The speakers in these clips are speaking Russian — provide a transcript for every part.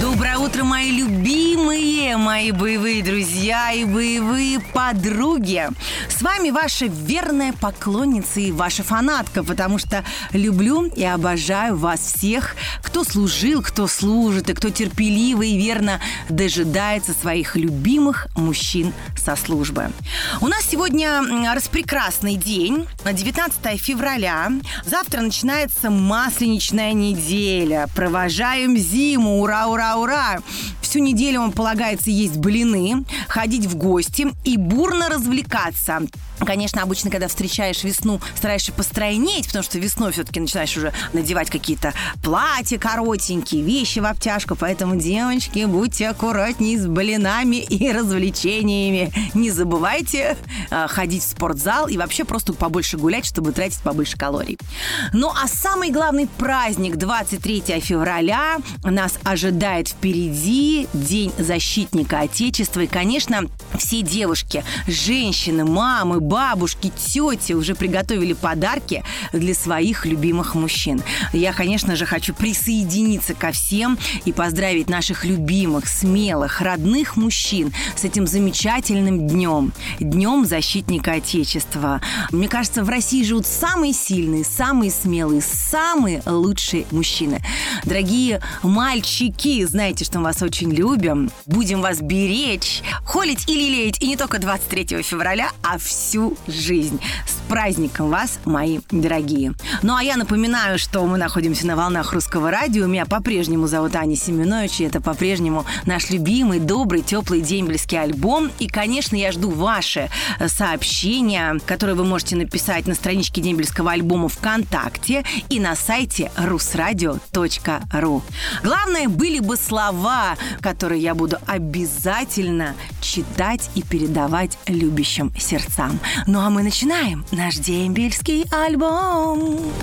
Доброе утро, мои любимые, мои боевые друзья и боевые подруги. С вами ваша верная поклонница и ваша фанатка, потому что люблю и обожаю вас всех, кто служил, кто служит и кто терпеливо и верно дожидается своих любимых мужчин со службы. У нас сегодня распрекрасный день, 19 февраля. Завтра начинается масленичная неделя. Провожаем зиму, ура, ура, ура, ура! Всю неделю вам полагается есть блины, ходить в гости и бурно развлекаться. Конечно, обычно, когда встречаешь весну, стараешься постройнеть, потому что весной все-таки начинаешь уже надевать какие-то платья коротенькие, вещи в обтяжку. Поэтому, девочки, будьте аккуратнее с блинами и развлечениями. Не забывайте э, ходить в спортзал и вообще просто побольше гулять, чтобы тратить побольше калорий. Ну а самый главный праздник 23 февраля нас ожидает впереди День защитника Отечества. И, конечно, все девушки, женщины, мамы, бабушки, тети уже приготовили подарки для своих любимых мужчин. Я, конечно же, хочу присоединиться ко всем и поздравить наших любимых, смелых, родных мужчин с этим замечательным днем. Днем защитника Отечества. Мне кажется, в России живут самые сильные, самые смелые, самые лучшие мужчины. Дорогие мальчики, знаете, что мы вас очень любим. Будем вас беречь, холить и лелеять. И не только 23 февраля, а всю жизнь. С праздником вас, мои дорогие. Ну, а я напоминаю, что мы находимся на волнах русского радио. Меня по-прежнему зовут Аня Семенович, и это по-прежнему наш любимый, добрый, теплый дембельский альбом. И, конечно, я жду ваши сообщения, которые вы можете написать на страничке дембельского альбома ВКонтакте и на сайте rusradio.ru. Главное, были бы слова, которые я буду обязательно читать и передавать любящим сердцам. Ну а мы начинаем наш дембельский альбом.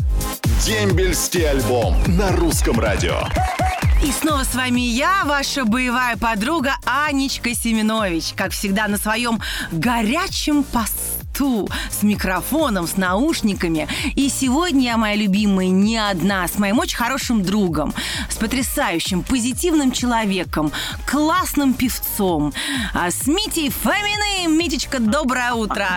Дембельский альбом на русском радио. И снова с вами я, ваша боевая подруга Анечка Семенович. Как всегда, на своем горячем посту с микрофоном, с наушниками. И сегодня я, моя любимая, не одна, с моим очень хорошим другом, с потрясающим, позитивным человеком, классным певцом, а, с Митей Фоминым. Митечка, доброе утро.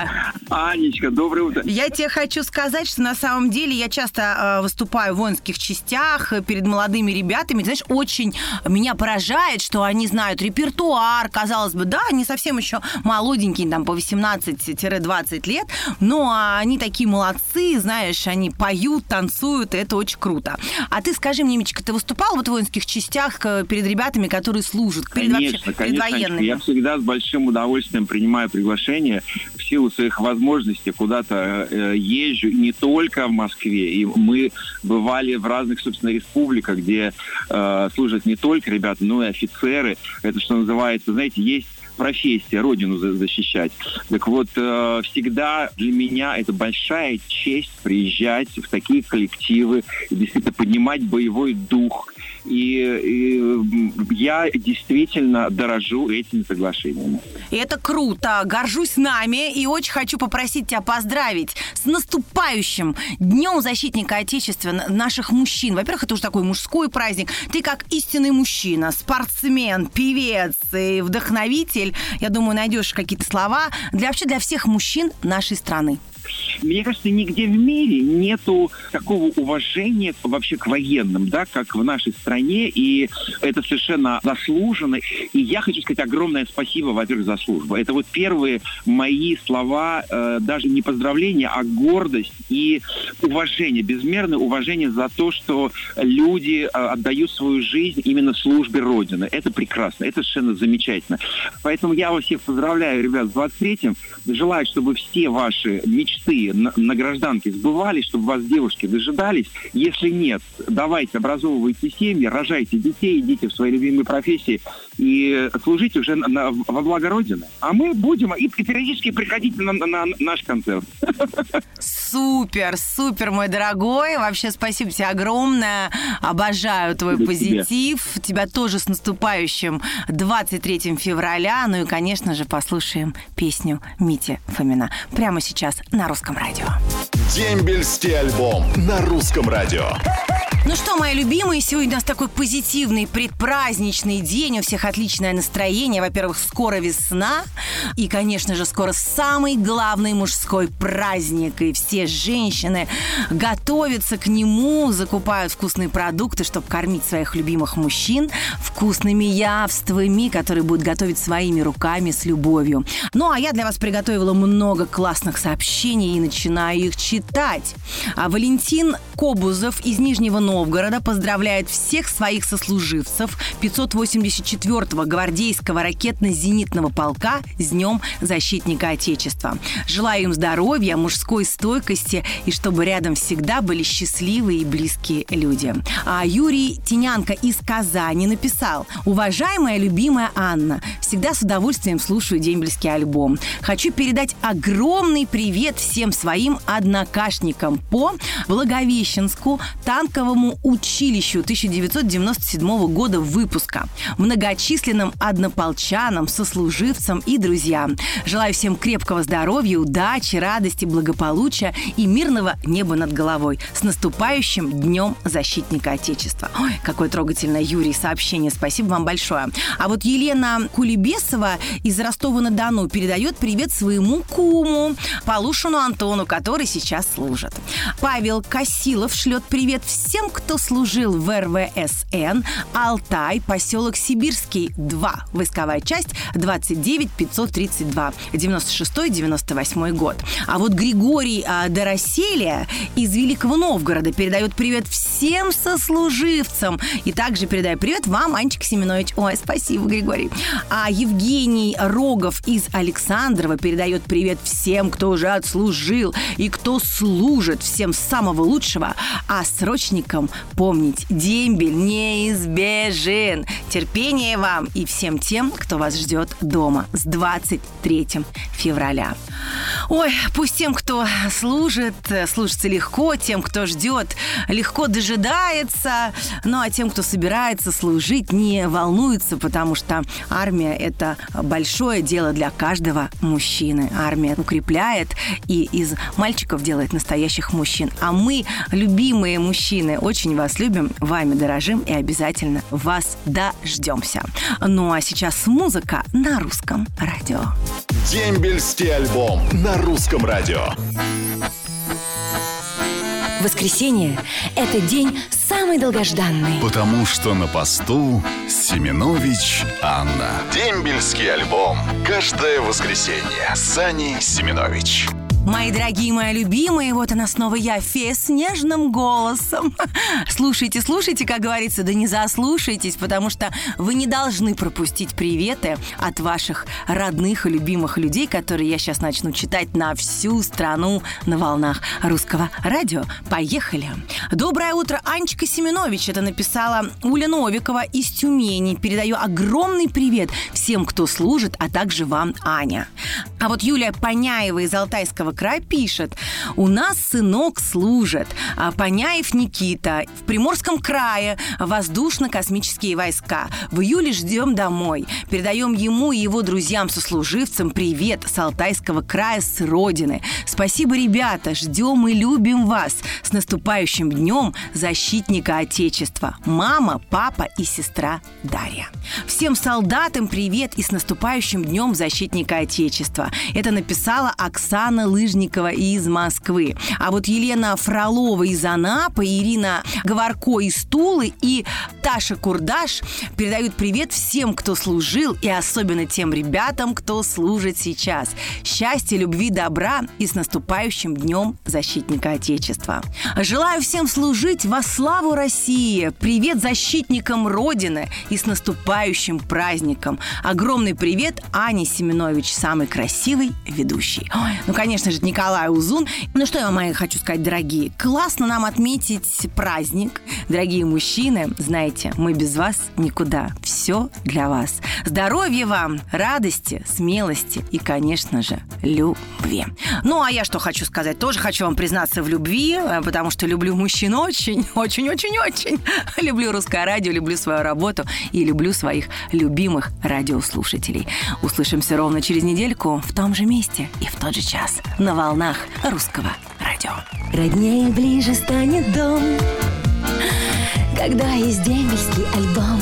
Анечка, доброе утро. Я тебе хочу сказать, что на самом деле я часто э, выступаю в воинских частях э, перед молодыми ребятами. Ты знаешь, очень меня поражает, что они знают репертуар, казалось бы, да, они совсем еще молоденькие, там, по 18-20 лет, но они такие молодцы, знаешь, они поют, танцуют, и это очень круто. А ты скажи мне, Мичка, ты выступал вот в воинских частях э, перед ребятами, которые служат, перед, Конечно, вообще, конечно, военными? я всегда с большим удовольствием принимаю приглашение силу своих возможностей куда-то э, езжу не только в Москве, и мы бывали в разных, собственно, республиках, где э, служат не только ребята, но и офицеры. Это что называется, знаете, есть профессия, родину за- защищать. Так вот, э, всегда для меня это большая честь приезжать в такие коллективы действительно поднимать боевой дух. И, и, я действительно дорожу этими соглашениями. И это круто. Горжусь нами и очень хочу попросить тебя поздравить с наступающим Днем защитника Отечества наших мужчин. Во-первых, это уже такой мужской праздник. Ты как истинный мужчина, спортсмен, певец и вдохновитель, я думаю, найдешь какие-то слова для вообще для всех мужчин нашей страны. Мне кажется, нигде в мире нету такого уважения вообще к военным, да, как в нашей стране, и это совершенно заслуженно. И я хочу сказать огромное спасибо, во-первых, за службу. Это вот первые мои слова, э, даже не поздравления, а гордость и уважение, безмерное уважение за то, что люди э, отдают свою жизнь именно службе Родины. Это прекрасно, это совершенно замечательно. Поэтому я вас всех поздравляю, ребят, с 23-м. Желаю, чтобы все ваши мечты мечты на, на гражданке сбывались, чтобы вас девушки дожидались? Если нет, давайте, образовывайте семьи, рожайте детей, идите в свои любимые профессии и служите уже на, на, во благо Родины. А мы будем и, и периодически приходите на, на, на наш концерт. Супер, супер, мой дорогой. Вообще спасибо тебе огромное. Обожаю твой Спасибо позитив. Тебя тоже с наступающим 23 февраля. Ну и, конечно же, послушаем песню Мити Фомина. Прямо сейчас на русском радио. Дембельский альбом на русском радио. Ну что, мои любимые, сегодня у нас такой позитивный предпраздничный день. У всех отличное настроение. Во-первых, скоро весна. И, конечно же, скоро самый главный мужской праздник. И все женщины готовятся к нему, закупают вкусные продукты, чтобы кормить своих любимых мужчин вкусными явствами, которые будут готовить своими руками с любовью. Ну, а я для вас приготовила много классных сообщений и начинаю их читать. А Валентин Кобузов из Нижнего Новгорода поздравляет всех своих сослуживцев 584-го гвардейского ракетно-зенитного полка с Днем Защитника Отечества. Желаю им здоровья, мужской стойкости и чтобы рядом всегда были счастливые и близкие люди. А Юрий Тинянко из Казани написал «Уважаемая любимая Анна, всегда с удовольствием слушаю дембельский альбом. Хочу передать огромный привет всем своим однокашникам по Благовещенску танковому училищу 1997 года выпуска, многочисленным однополчанам, сослуживцам и друзьям. Желаю всем крепкого здоровья, удачи, радости, благополучия и мирного неба над головой. С наступающим Днем Защитника Отечества. Ой, какое трогательное, Юрий, сообщение. Спасибо вам большое. А вот Елена Кулебесова из Ростова-на-Дону передает привет своему куму Полушину Антону, который сейчас служит. Павел Косилов шлет привет всем, кто служил в РВСН Алтай, поселок Сибирский, 2, войсковая часть 29 532, 96-98 год. А вот Григорий а, Дороселия из Великого Новгорода передает привет всем сослуживцам. И также передаю привет вам, Анечка Семенович. Ой, спасибо, Григорий. А Евгений Рогов из Александрова передает привет всем, кто уже отслужил и кто служит. Всем самого лучшего. А срочникам помнить, дембель неизбежен. Терпение вам и всем тем, кто вас ждет дома с 23 февраля. Ой, пусть тем, кто служит, служится легко, тем, кто ждет, легко дожидается, ну а тем, кто собирается служить, не волнуется, потому что армия – это большое дело для каждого мужчины. Армия укрепляет и из мальчиков делает настоящих мужчин. А мы, любимые мужчины, очень вас любим, вами дорожим и обязательно вас дождемся. Ну а сейчас музыка на русском радио. Дембельский альбом на русском радио. Воскресенье – это день самый долгожданный. Потому что на посту Семенович Анна. Дембельский альбом. Каждое воскресенье. Сани Семенович. Мои дорогие, мои любимые, вот она снова я, фея с нежным голосом. Слушайте, слушайте, как говорится, да не заслушайтесь, потому что вы не должны пропустить приветы от ваших родных и любимых людей, которые я сейчас начну читать на всю страну на волнах русского радио. Поехали! Доброе утро, Анечка Семенович. Это написала Уля Новикова из Тюмени. Передаю огромный привет всем, кто служит, а также вам, Аня. А вот Юлия Поняева из Алтайского края пишет. У нас сынок служит. А Поняев Никита. В Приморском крае воздушно-космические войска. В июле ждем домой. Передаем ему и его друзьям-сослуживцам привет с Алтайского края, с родины. Спасибо, ребята. Ждем и любим вас. С наступающим днем защитника Отечества. Мама, папа и сестра Дарья. Всем солдатам привет и с наступающим днем защитника Отечества. Это написала Оксана Лыжникова из Москвы. А вот Елена Фролова из Анапы, Ирина Говорко из Тулы и Таша Курдаш передают привет всем, кто служил, и особенно тем ребятам, кто служит сейчас. Счастья, любви, добра и с наступающим днем защитника Отечества. Желаю всем служить во славу России. Привет защитникам Родины и с наступающим праздником. Огромный привет Ане Семенович, самый красивый ведущий. Ой, ну, конечно же, Николай Узун. Ну что я вам, хочу сказать, дорогие. Классно нам отметить праздник. Дорогие мужчины, знаете, мы без вас никуда. Все для вас. Здоровья вам, радости, смелости и, конечно же, любви. Ну, а я что хочу сказать? Тоже хочу вам признаться в любви, э, потому что люблю мужчин очень, очень, очень, очень. Люблю русское радио, люблю свою работу и люблю своих любимых радиослушателей. Услышимся ровно через недельку в том же месте и в тот же час на волнах русского радио. Роднее ближе станет дом Когда есть дембельский альбом